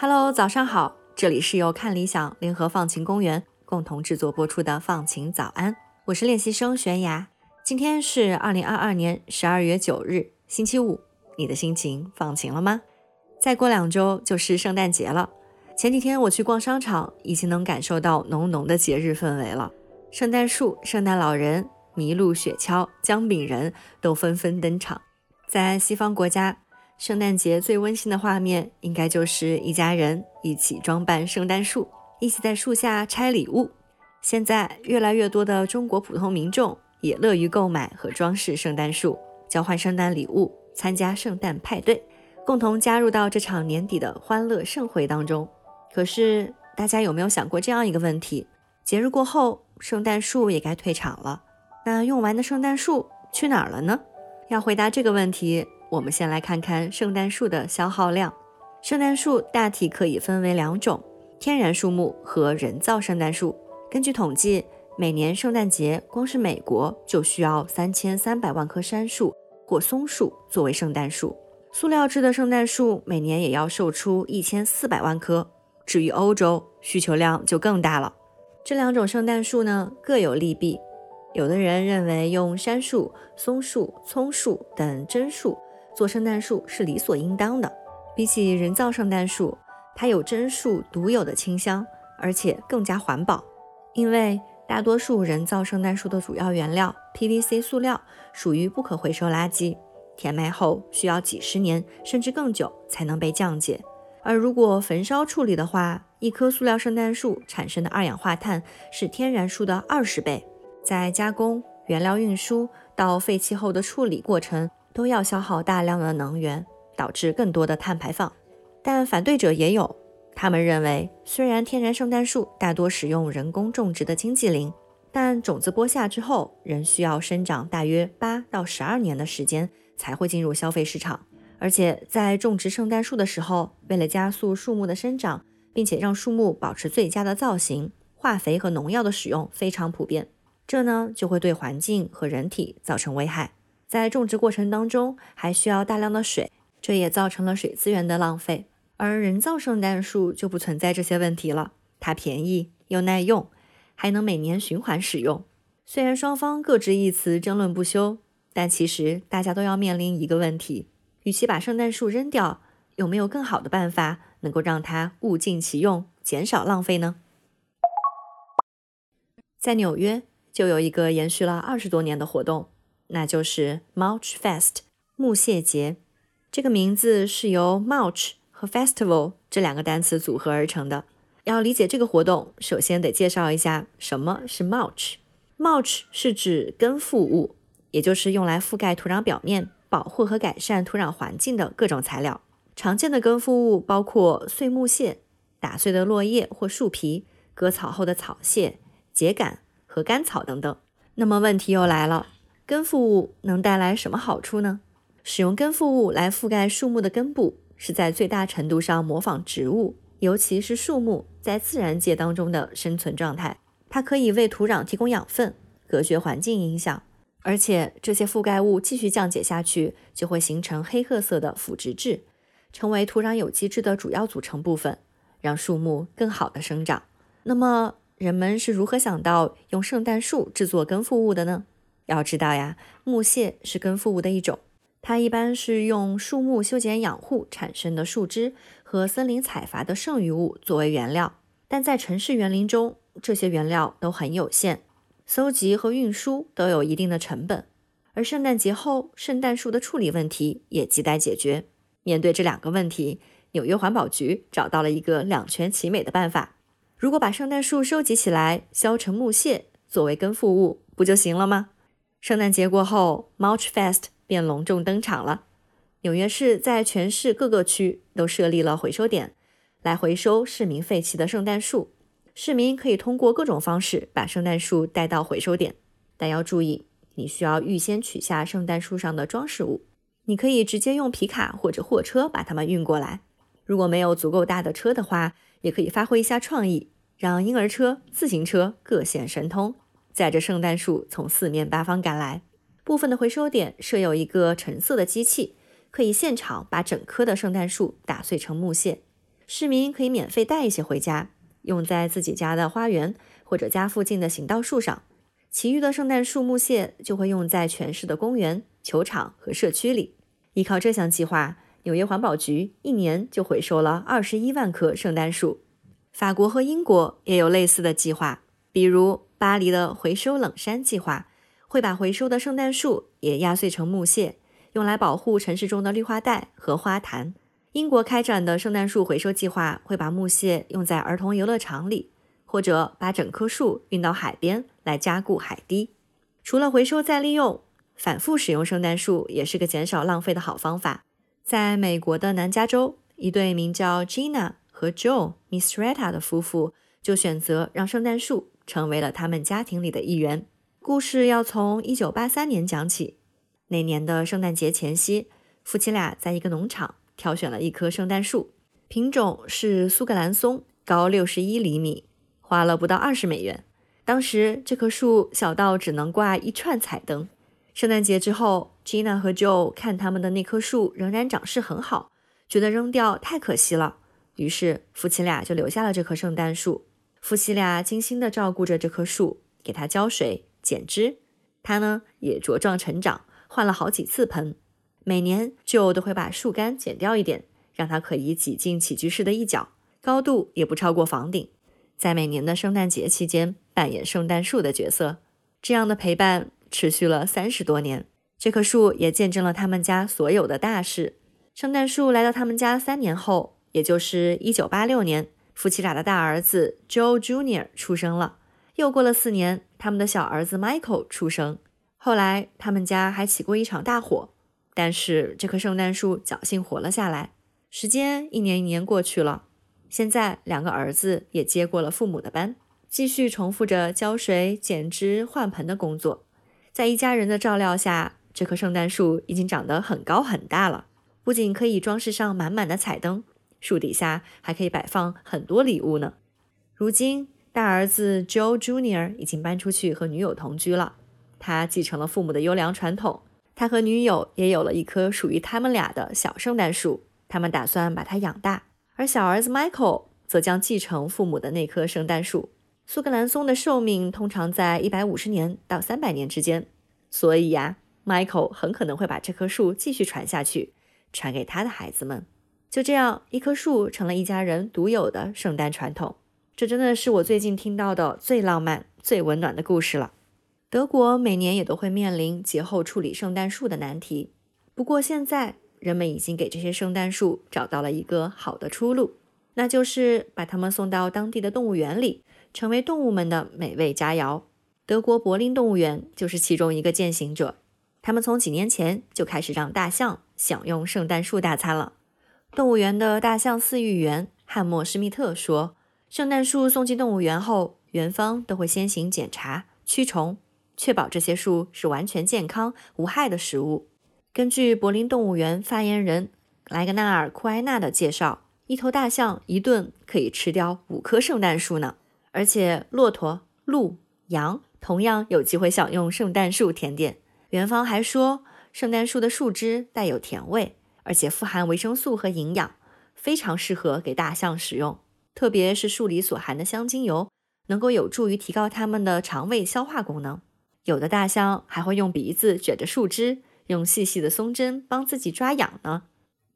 Hello，早上好，这里是由看理想联合放晴公园共同制作播出的放晴早安，我是练习生悬崖。今天是二零二二年十二月九日，星期五，你的心情放晴了吗？再过两周就是圣诞节了。前几天我去逛商场，已经能感受到浓浓的节日氛围了。圣诞树、圣诞老人、麋鹿、雪橇、姜饼人都纷纷登场。在西方国家，圣诞节最温馨的画面，应该就是一家人一起装扮圣诞树，一起在树下拆礼物。现在，越来越多的中国普通民众也乐于购买和装饰圣诞树，交换圣诞礼物，参加圣诞派对，共同加入到这场年底的欢乐盛会当中。可是，大家有没有想过这样一个问题？节日过后，圣诞树也该退场了。那用完的圣诞树去哪儿了呢？要回答这个问题，我们先来看看圣诞树的消耗量。圣诞树大体可以分为两种：天然树木和人造圣诞树。根据统计，每年圣诞节，光是美国就需要三千三百万棵杉树或松树作为圣诞树。塑料制的圣诞树每年也要售出一千四百万棵。至于欧洲，需求量就更大了。这两种圣诞树呢各有利弊，有的人认为用杉树、松树、葱树等真树做圣诞树是理所应当的。比起人造圣诞树，它有真树独有的清香，而且更加环保。因为大多数人造圣诞树的主要原料 PVC 塑料属于不可回收垃圾，填埋后需要几十年甚至更久才能被降解。而如果焚烧处理的话，一棵塑料圣诞树产生的二氧化碳是天然树的二十倍，在加工、原料运输到废弃后的处理过程都要消耗大量的能源，导致更多的碳排放。但反对者也有，他们认为，虽然天然圣诞树大多使用人工种植的经济林，但种子播下之后仍需要生长大约八到十二年的时间才会进入消费市场。而且在种植圣诞树的时候，为了加速树木的生长。并且让树木保持最佳的造型，化肥和农药的使用非常普遍，这呢就会对环境和人体造成危害。在种植过程当中还需要大量的水，这也造成了水资源的浪费。而人造圣诞树就不存在这些问题了，它便宜又耐用，还能每年循环使用。虽然双方各执一词，争论不休，但其实大家都要面临一个问题：与其把圣诞树扔掉，有没有更好的办法？能够让它物尽其用，减少浪费呢？在纽约就有一个延续了二十多年的活动，那就是 March Fest 木屑节。这个名字是由 March 和 Festival 这两个单词组合而成的。要理解这个活动，首先得介绍一下什么是 Mulch。Mulch 是指根覆物，也就是用来覆盖土壤表面、保护和改善土壤环境的各种材料。常见的根覆物包括碎木屑、打碎的落叶或树皮、割草后的草屑、秸秆和干草等等。那么问题又来了，根覆物能带来什么好处呢？使用根覆物来覆盖树木的根部，是在最大程度上模仿植物，尤其是树木在自然界当中的生存状态。它可以为土壤提供养分，隔绝环境影响。而且这些覆盖物继续降解下去，就会形成黑褐色的腐殖质。成为土壤有机质的主要组成部分，让树木更好的生长。那么，人们是如何想到用圣诞树制作根覆物的呢？要知道呀，木屑是根覆物的一种，它一般是用树木修剪养护产生的树枝和森林采伐的剩余物作为原料。但在城市园林中，这些原料都很有限，搜集和运输都有一定的成本。而圣诞节后，圣诞树的处理问题也亟待解决。面对这两个问题，纽约环保局找到了一个两全其美的办法。如果把圣诞树收集起来，削成木屑作为根覆物，不就行了吗？圣诞节过后，March Fest 便隆重登场了。纽约市在全市各个区都设立了回收点，来回收市民废弃的圣诞树。市民可以通过各种方式把圣诞树带到回收点，但要注意，你需要预先取下圣诞树上的装饰物。你可以直接用皮卡或者货车把它们运过来。如果没有足够大的车的话，也可以发挥一下创意，让婴儿车、自行车各显神通，载着圣诞树从四面八方赶来。部分的回收点设有一个橙色的机器，可以现场把整棵的圣诞树打碎成木屑。市民可以免费带一些回家，用在自己家的花园或者家附近的行道树上。其余的圣诞树木屑就会用在全市的公园、球场和社区里。依靠这项计划。纽约环保局一年就回收了二十一万棵圣诞树。法国和英国也有类似的计划，比如巴黎的回收冷杉计划，会把回收的圣诞树也压碎成木屑，用来保护城市中的绿化带和花坛。英国开展的圣诞树回收计划会把木屑用在儿童游乐场里，或者把整棵树运到海边来加固海堤。除了回收再利用，反复使用圣诞树也是个减少浪费的好方法。在美国的南加州，一对名叫 Gina 和 Joe Misrata 的夫妇就选择让圣诞树成为了他们家庭里的一员。故事要从1983年讲起。那年的圣诞节前夕，夫妻俩在一个农场挑选了一棵圣诞树，品种是苏格兰松，高61厘米，花了不到20美元。当时这棵树小到只能挂一串彩灯。圣诞节之后，Gina 和 Joe 看他们的那棵树仍然长势很好，觉得扔掉太可惜了。于是夫妻俩就留下了这棵圣诞树。夫妻俩精心地照顾着这棵树，给它浇水、剪枝。它呢也茁壮成长，换了好几次盆。每年 Joe 都会把树干剪掉一点，让它可以挤进起居室的一角，高度也不超过房顶。在每年的圣诞节期间，扮演圣诞树的角色。这样的陪伴。持续了三十多年，这棵树也见证了他们家所有的大事。圣诞树来到他们家三年后，也就是一九八六年，夫妻俩的大儿子 Joe Junior 出生了。又过了四年，他们的小儿子 Michael 出生。后来，他们家还起过一场大火，但是这棵圣诞树侥幸活了下来。时间一年一年过去了，现在两个儿子也接过了父母的班，继续重复着浇水、剪枝、换盆的工作。在一家人的照料下，这棵圣诞树已经长得很高很大了。不仅可以装饰上满满的彩灯，树底下还可以摆放很多礼物呢。如今，大儿子 Joe Jr 已经搬出去和女友同居了。他继承了父母的优良传统，他和女友也有了一棵属于他们俩的小圣诞树。他们打算把它养大，而小儿子 Michael 则将继承父母的那棵圣诞树。苏格兰松的寿命通常在一百五十年到三百年之间，所以呀，Michael 很可能会把这棵树继续传下去，传给他的孩子们。就这样，一棵树成了一家人独有的圣诞传统。这真的是我最近听到的最浪漫、最温暖的故事了。德国每年也都会面临节后处理圣诞树的难题，不过现在人们已经给这些圣诞树找到了一个好的出路，那就是把它们送到当地的动物园里。成为动物们的美味佳肴。德国柏林动物园就是其中一个践行者。他们从几年前就开始让大象享用圣诞树大餐了。动物园的大象饲育员汉默施密特说：“圣诞树送进动物园后，园方都会先行检查、驱虫，确保这些树是完全健康无害的食物。”根据柏林动物园发言人莱格纳尔库埃纳的介绍，一头大象一顿可以吃掉五棵圣诞树呢。而且，骆驼、鹿、羊同样有机会享用圣诞树甜点。园方还说，圣诞树的树枝带有甜味，而且富含维生素和营养，非常适合给大象食用。特别是树里所含的香精油，能够有助于提高它们的肠胃消化功能。有的大象还会用鼻子卷着树枝，用细细的松针帮自己抓痒呢。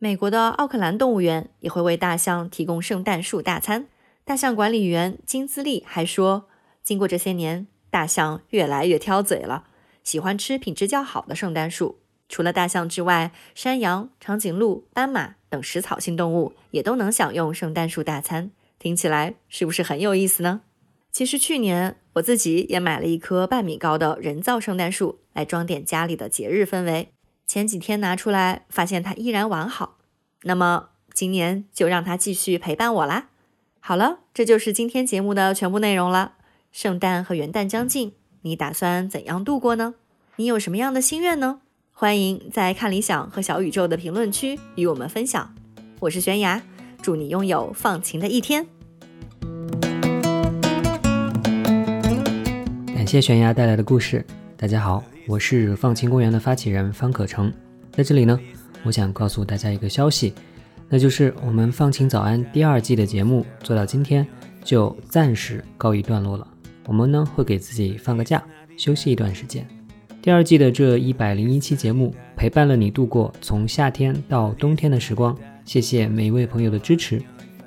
美国的奥克兰动物园也会为大象提供圣诞树大餐。大象管理员金兹利还说，经过这些年，大象越来越挑嘴了，喜欢吃品质较好的圣诞树。除了大象之外，山羊、长颈鹿、斑马等食草性动物也都能享用圣诞树大餐。听起来是不是很有意思呢？其实去年我自己也买了一棵半米高的人造圣诞树来装点家里的节日氛围。前几天拿出来，发现它依然完好。那么今年就让它继续陪伴我啦。好了，这就是今天节目的全部内容了。圣诞和元旦将近，你打算怎样度过呢？你有什么样的心愿呢？欢迎在看理想和小宇宙的评论区与我们分享。我是悬崖，祝你拥有放晴的一天。感谢悬崖带来的故事。大家好，我是放晴公园的发起人方可成，在这里呢，我想告诉大家一个消息，那就是我们放晴早安第二季的节目做到今天就暂时告一段落了。我们呢会给自己放个假，休息一段时间。第二季的这一百零一期节目，陪伴了你度过从夏天到冬天的时光。谢谢每一位朋友的支持。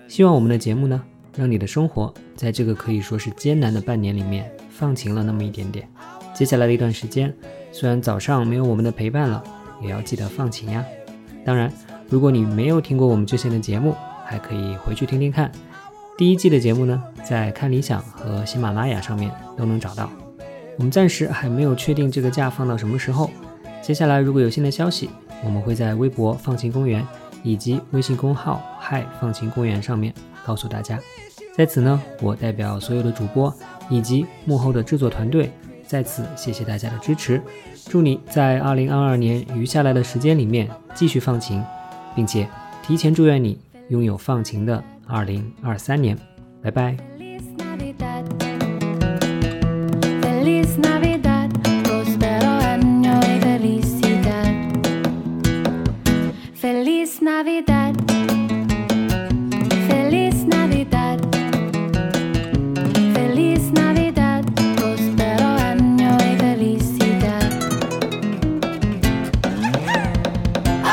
希望我们的节目呢，让你的生活在这个可以说是艰难的半年里面放晴了那么一点点。接下来的一段时间，虽然早上没有我们的陪伴了，也要记得放晴呀。当然，如果你没有听过我们之前的节目，还可以回去听听看。第一季的节目呢，在看理想和喜马拉雅上面都能找到。我们暂时还没有确定这个假放到什么时候。接下来如果有新的消息，我们会在微博“放晴公园”以及微信公号“嗨放晴公园”上面告诉大家。在此呢，我代表所有的主播以及幕后的制作团队，再次谢谢大家的支持。祝你在2022年余下来的时间里面继续放晴，并且提前祝愿你拥有放晴的2023年。拜拜。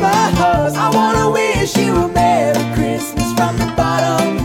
Christmas. I wanna wish you a Merry Christmas from the bottom.